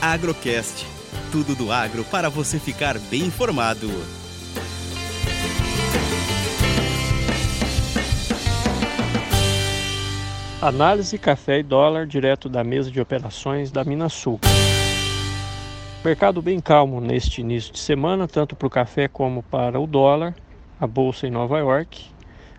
Agrocast. Tudo do agro para você ficar bem informado. Análise café e dólar direto da mesa de operações da Minasul. Mercado bem calmo neste início de semana, tanto para o café como para o dólar. A bolsa em Nova York,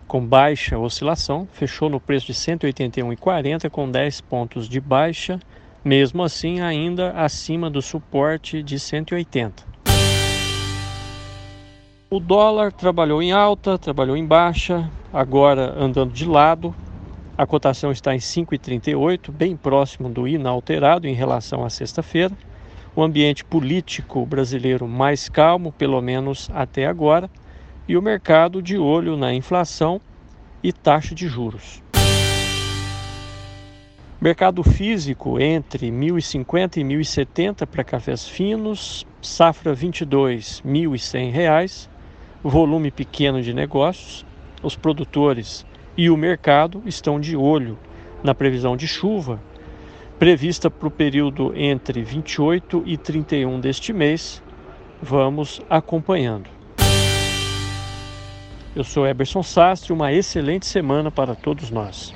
com baixa oscilação, fechou no preço de 181,40 com 10 pontos de baixa mesmo assim ainda acima do suporte de 180. O dólar trabalhou em alta, trabalhou em baixa, agora andando de lado. A cotação está em 5,38, bem próximo do inalterado em relação à sexta-feira. O ambiente político brasileiro mais calmo, pelo menos até agora, e o mercado de olho na inflação e taxa de juros. Mercado físico entre 1.050 e 1.070 para cafés finos, safra 22, R$ 1.100, volume pequeno de negócios. Os produtores e o mercado estão de olho na previsão de chuva prevista para o período entre 28 e 31 deste mês. Vamos acompanhando. Eu sou Eberson Sastre, uma excelente semana para todos nós.